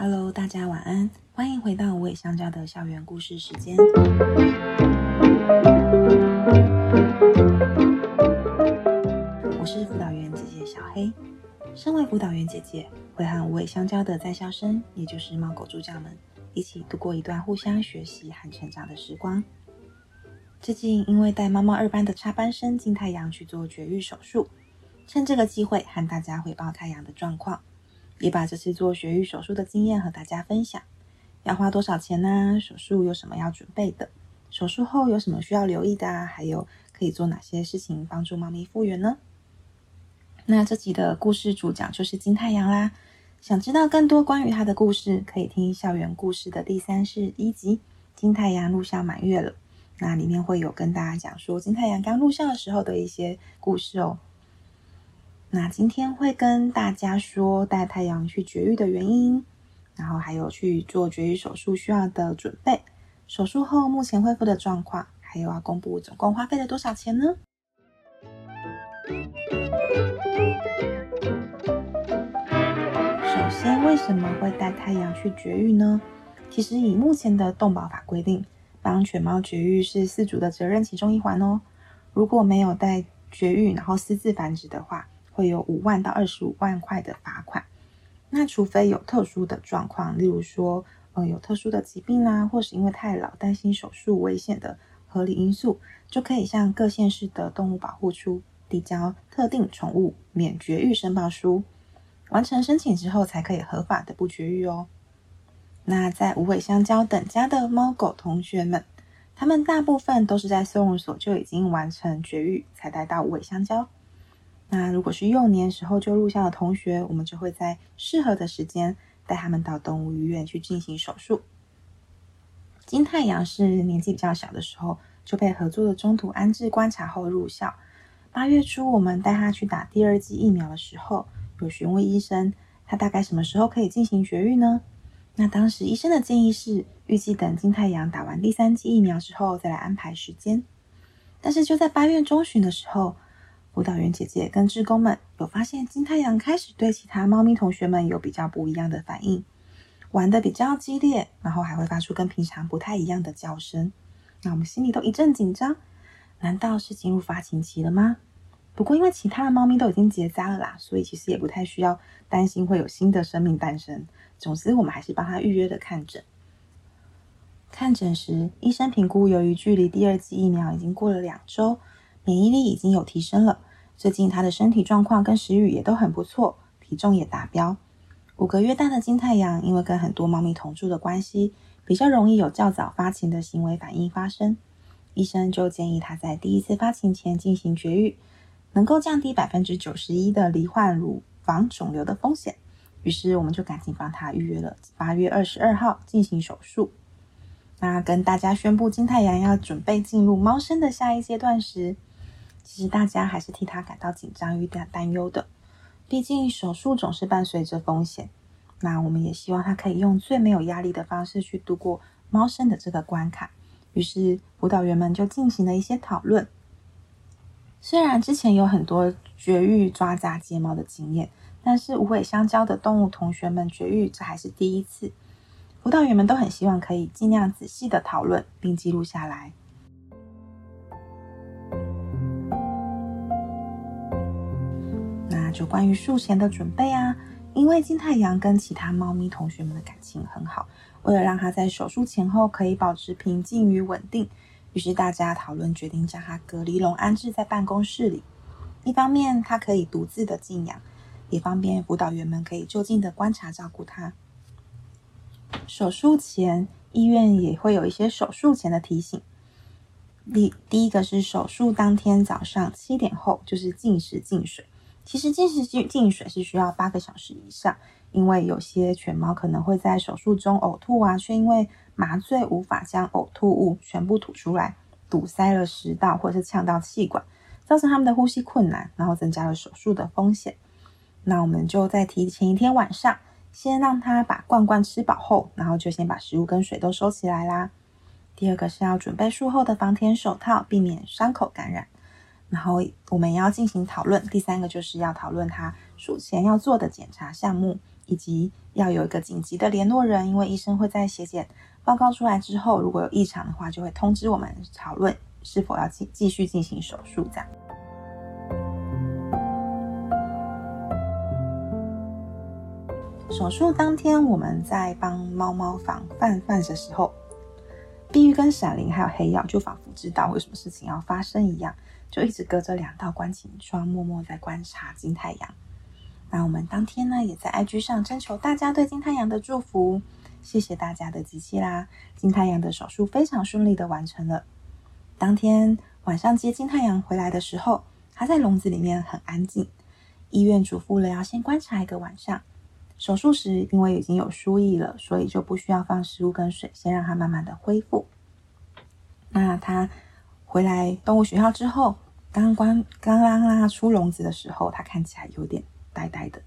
Hello，大家晚安，欢迎回到无尾香蕉的校园故事时间。我是辅导员姐姐小黑。身为辅导员姐姐，会和无尾香蕉的在校生，也就是猫狗助教们，一起度过一段互相学习和成长的时光。最近因为带猫猫二班的插班生金太阳去做绝育手术，趁这个机会和大家汇报太阳的状况，也把这次做绝育手术的经验和大家分享。要花多少钱呢？手术有什么要准备的？手术后有什么需要留意的啊？还有可以做哪些事情帮助猫咪复原呢？那这集的故事主讲就是金太阳啦。想知道更多关于他的故事，可以听《校园故事》的第三十一集《金太阳入校满月了》。那里面会有跟大家讲说金太阳刚入校的时候的一些故事哦。那今天会跟大家说带太阳去绝育的原因，然后还有去做绝育手术需要的准备，手术后目前恢复的状况，还有要公布总共花费了多少钱呢？首先，为什么会带太阳去绝育呢？其实以目前的动保法规定，帮犬猫绝育是饲主的责任其中一环哦。如果没有带绝育，然后私自繁殖的话，会有五万到二十五万块的罚款。那除非有特殊的状况，例如说，呃，有特殊的疾病啊，或是因为太老担心手术危险的合理因素，就可以向各县市的动物保护处。递交特定宠物免绝育申报书，完成申请之后才可以合法的不绝育哦。那在无尾香蕉等家的猫狗同学们，他们大部分都是在收容所就已经完成绝育才带到无尾香蕉。那如果是幼年时候就入校的同学，我们就会在适合的时间带他们到动物医院去进行手术。金太阳是年纪比较小的时候就被合作的中途安置观察后入校。八月初，我们带他去打第二剂疫苗的时候，有询问医生，他大概什么时候可以进行绝育呢？那当时医生的建议是，预计等金太阳打完第三剂疫苗之后再来安排时间。但是就在八月中旬的时候，辅导员姐姐跟志工们有发现，金太阳开始对其他猫咪同学们有比较不一样的反应，玩的比较激烈，然后还会发出跟平常不太一样的叫声。那我们心里都一阵紧张，难道是进入发情期了吗？不过，因为其他的猫咪都已经结扎了啦，所以其实也不太需要担心会有新的生命诞生。总之，我们还是帮他预约的看诊。看诊时，医生评估，由于距离第二剂疫苗已经过了两周，免疫力已经有提升了。最近他的身体状况跟食欲也都很不错，体重也达标。五个月大的金太阳，因为跟很多猫咪同住的关系，比较容易有较早发情的行为反应发生。医生就建议他在第一次发情前进行绝育。能够降低百分之九十一的罹患乳房肿瘤的风险，于是我们就赶紧帮他预约了八月二十二号进行手术。那跟大家宣布金太阳要准备进入猫生的下一阶段时，其实大家还是替他感到紧张与担担忧的。毕竟手术总是伴随着风险，那我们也希望他可以用最没有压力的方式去度过猫生的这个关卡。于是辅导员们就进行了一些讨论。虽然之前有很多绝育抓扎睫毛的经验，但是无尾香蕉的动物同学们绝育这还是第一次。辅导员们都很希望可以尽量仔细的讨论并记录下来。就关于术前的准备啊，因为金太阳跟其他猫咪同学们的感情很好，为了让他在手术前后可以保持平静与稳定。于是大家讨论决定将它隔离笼安置在办公室里，一方面它可以独自的静养，也方便辅导员们可以就近的观察照顾它。手术前，医院也会有一些手术前的提醒。第第一个是手术当天早上七点后，就是禁食禁水。其实进食进进水是需要八个小时以上，因为有些犬猫可能会在手术中呕吐啊，却因为麻醉无法将呕吐物全部吐出来，堵塞了食道或者是呛到气管，造成他们的呼吸困难，然后增加了手术的风险。那我们就在提前一天晚上，先让他把罐罐吃饱后，然后就先把食物跟水都收起来啦。第二个是要准备术后的防舔手套，避免伤口感染。然后我们要进行讨论。第三个就是要讨论他术前要做的检查项目，以及要有一个紧急的联络人，因为医生会在血检报告出来之后，如果有异常的话，就会通知我们讨论是否要继继续进行手术这样。手术当天，我们在帮猫猫防范范的时候，碧玉跟闪灵还有黑曜就仿佛知道有什么事情要发生一样，就一直隔着两道观景窗默默在观察金太阳。那我们当天呢，也在 IG 上征求大家对金太阳的祝福，谢谢大家的集气啦！金太阳的手术非常顺利的完成了。当天晚上接金太阳回来的时候，他在笼子里面很安静，医院嘱咐了要先观察一个晚上。手术时，因为已经有输液了，所以就不需要放食物跟水，先让它慢慢的恢复。那他回来动物学校之后，刚关刚刚让他出笼子的时候，他看起来有点呆呆的。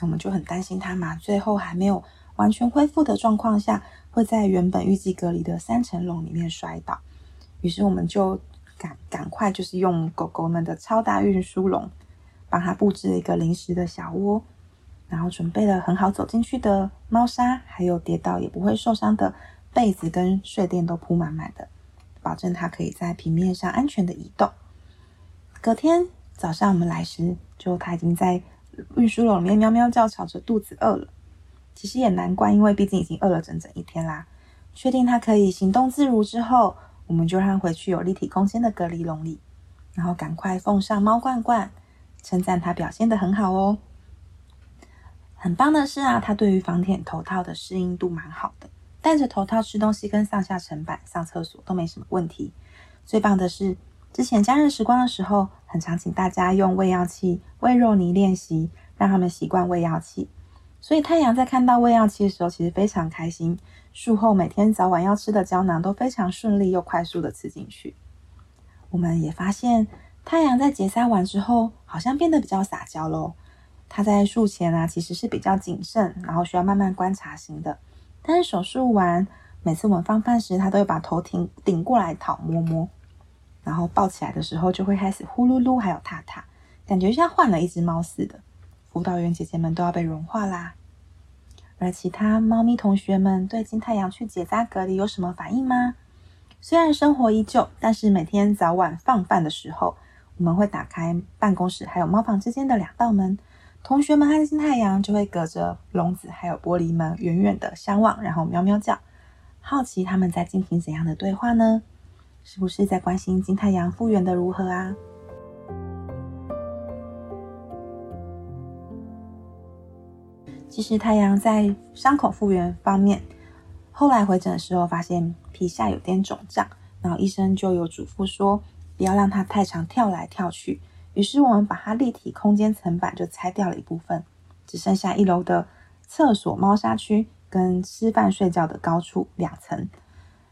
我们就很担心他麻醉后还没有完全恢复的状况下，会在原本预计隔离的三层笼里面摔倒。于是我们就赶赶快就是用狗狗们的超大运输笼，帮他布置了一个临时的小窝。然后准备了很好走进去的猫砂，还有跌倒也不会受伤的被子跟睡垫都铺满满的，保证它可以在平面上安全的移动。隔天早上我们来时，就它已经在运输笼里面喵喵叫，吵着肚子饿了。其实也难怪，因为毕竟已经饿了整整一天啦。确定它可以行动自如之后，我们就让回去有立体空间的隔离笼里，然后赶快奉上猫罐罐，称赞它表现得很好哦。很棒的是啊，它对于防舔头套的适应度蛮好的，戴着头套吃东西跟上下层板、上厕所都没什么问题。最棒的是，之前家人时光的时候，很常请大家用喂药器喂肉泥练习，让他们习惯喂药器。所以太阳在看到喂药器的时候，其实非常开心。术后每天早晚要吃的胶囊都非常顺利又快速的吃进去。我们也发现，太阳在结扎完之后，好像变得比较撒娇喽。他在术前啊，其实是比较谨慎，然后需要慢慢观察型的。但是手术完，每次我们放饭时，他都会把头顶顶过来讨摸摸，然后抱起来的时候就会开始呼噜噜，还有踏踏，感觉像换了一只猫似的。辅导员姐姐们都要被融化啦。而其他猫咪同学们对金太阳去结扎隔离有什么反应吗？虽然生活依旧，但是每天早晚放饭的时候，我们会打开办公室还有猫房之间的两道门。同学们和金太阳就会隔着笼子还有玻璃门远远的相望，然后喵喵叫，好奇他们在进行怎样的对话呢？是不是在关心金太阳复原的如何啊？其实太阳在伤口复原方面，后来回诊的时候发现皮下有点肿胀，然后医生就有嘱咐说，不要让它太常跳来跳去。于是我们把它立体空间层板就拆掉了一部分，只剩下一楼的厕所、猫砂区跟吃饭睡觉的高处两层。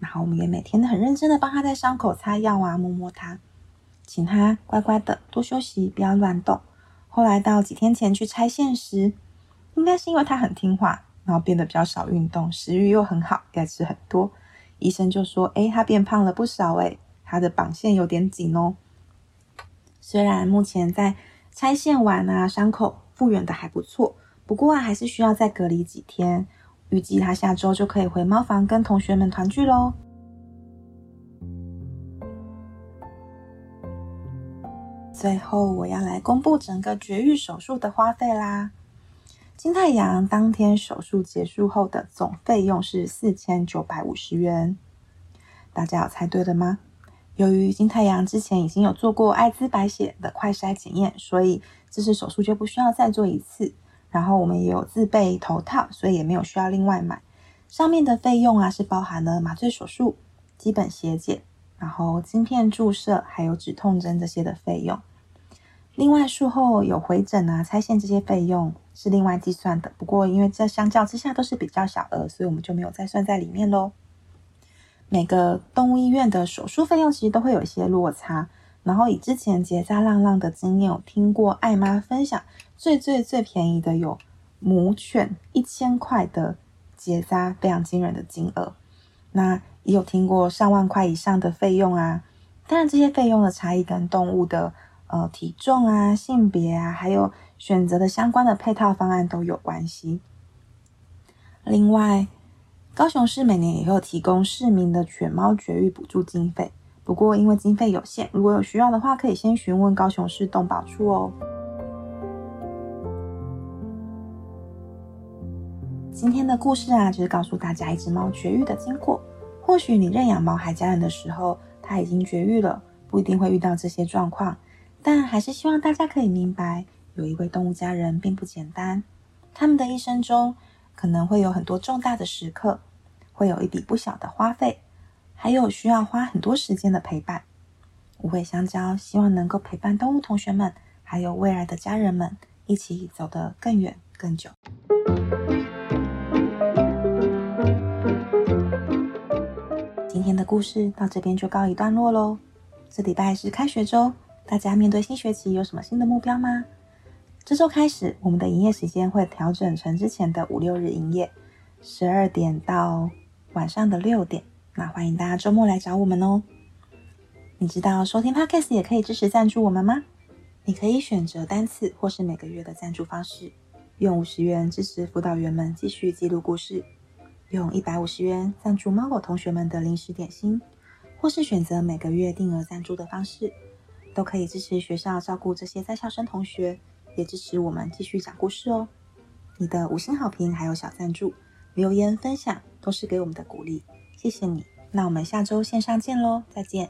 然后我们也每天都很认真的帮它在伤口擦药啊，摸摸它，请它乖乖的多休息，不要乱动。后来到几天前去拆线时，应该是因为它很听话，然后变得比较少运动，食欲又很好，该吃很多。医生就说：“诶，它变胖了不少诶，它的绑线有点紧哦。”虽然目前在拆线完啊，伤口复原的还不错，不过啊，还是需要再隔离几天。预计他下周就可以回猫房跟同学们团聚喽。最后，我要来公布整个绝育手术的花费啦。金太阳当天手术结束后的总费用是四千九百五十元，大家有猜对了吗？由于金太阳之前已经有做过艾滋白血的快筛检验，所以这次手术就不需要再做一次。然后我们也有自备头套，所以也没有需要另外买。上面的费用啊是包含了麻醉手术、基本血检，然后晶片注射，还有止痛针这些的费用。另外术后有回诊啊、拆线这些费用是另外计算的。不过因为这相较之下都是比较小额，所以我们就没有再算在里面喽。每个动物医院的手术费用其实都会有一些落差，然后以之前结扎浪浪的经验，有听过爱妈分享最最最便宜的有母犬一千块的结扎，非常惊人的金额。那也有听过上万块以上的费用啊，当然，这些费用的差异跟动物的呃体重啊、性别啊，还有选择的相关的配套方案都有关系。另外，高雄市每年也有提供市民的犬猫绝育补助经费，不过因为经费有限，如果有需要的话，可以先询问高雄市动保处哦。今天的故事啊，就是告诉大家一只猫绝育的经过。或许你认养猫孩家人的时候，它已经绝育了，不一定会遇到这些状况。但还是希望大家可以明白，有一位动物家人并不简单。他们的一生中，可能会有很多重大的时刻，会有一笔不小的花费，还有需要花很多时间的陪伴。无尾香蕉希望能够陪伴动物同学们，还有未来的家人们，一起走得更远更久。今天的故事到这边就告一段落喽。这礼拜是开学周，大家面对新学期有什么新的目标吗？这周开始，我们的营业时间会调整成之前的五六日营业，十二点到晚上的六点。那欢迎大家周末来找我们哦。你知道收听 Podcast 也可以支持赞助我们吗？你可以选择单次或是每个月的赞助方式，用五十元支持辅导员们继续记录故事。用一百五十元赞助猫狗同学们的零食点心，或是选择每个月定额赞助的方式，都可以支持学校照顾这些在校生同学，也支持我们继续讲故事哦。你的五星好评还有小赞助、留言分享，都是给我们的鼓励，谢谢你。那我们下周线上见喽，再见。